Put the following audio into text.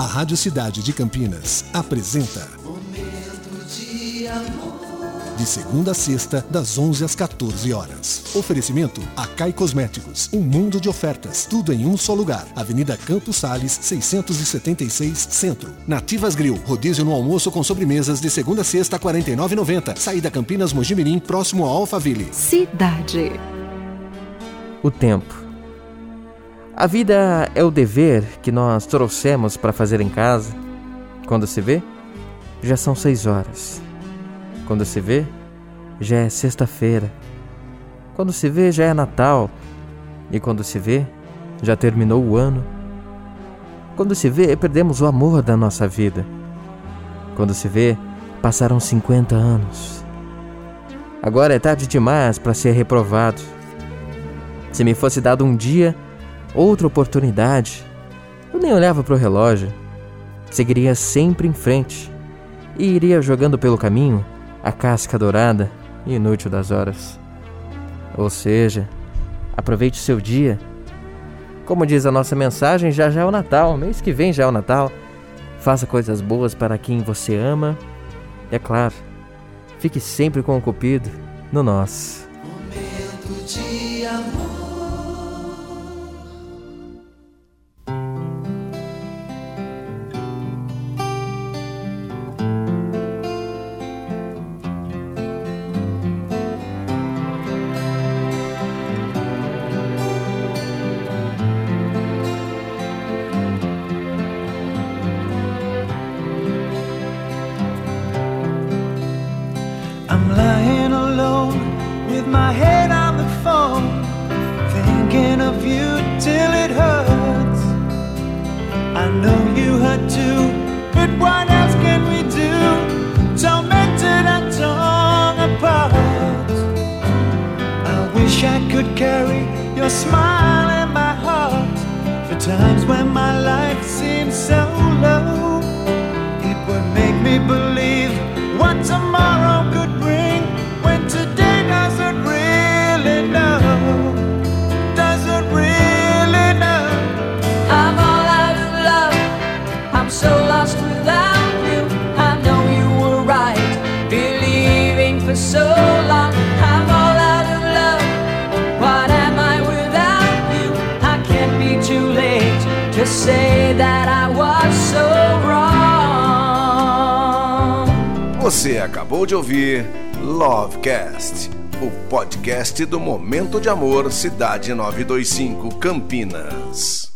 A Rádio Cidade de Campinas apresenta Momento de amor. de segunda a sexta, das 11 às 14 horas. Oferecimento Acai Cosméticos, um mundo de ofertas, tudo em um só lugar. Avenida Campos Sales, 676 Centro. Nativas Grill, rodízio no almoço com sobremesas de segunda a sexta, R$ 49,90. Saída Campinas Mojimirim, próximo ao Alphaville. Cidade. O tempo. A vida é o dever que nós trouxemos para fazer em casa. Quando se vê, já são seis horas. Quando se vê, já é sexta-feira. Quando se vê, já é Natal. E quando se vê, já terminou o ano. Quando se vê, perdemos o amor da nossa vida. Quando se vê, passaram 50 anos. Agora é tarde demais para ser reprovado. Se me fosse dado um dia, outra oportunidade, eu nem olhava para o relógio. Seguiria sempre em frente e iria jogando pelo caminho a casca dourada e inútil das horas. Ou seja, aproveite seu dia. Como diz a nossa mensagem, já já é o Natal, mês que vem já é o Natal. Faça coisas boas para quem você ama. E é claro, fique sempre com o Cupido no nosso. Momento de amor. Alone with my head on the phone, thinking of you till it hurts. I know you hurt too, but what else can we do? Tormented and torn apart. I wish I could carry your smile in my heart for times when my life seems so low. It would make me believe to say that I was so wrong. Você acabou de ouvir Lovecast, o podcast do Momento de Amor Cidade 925 Campinas.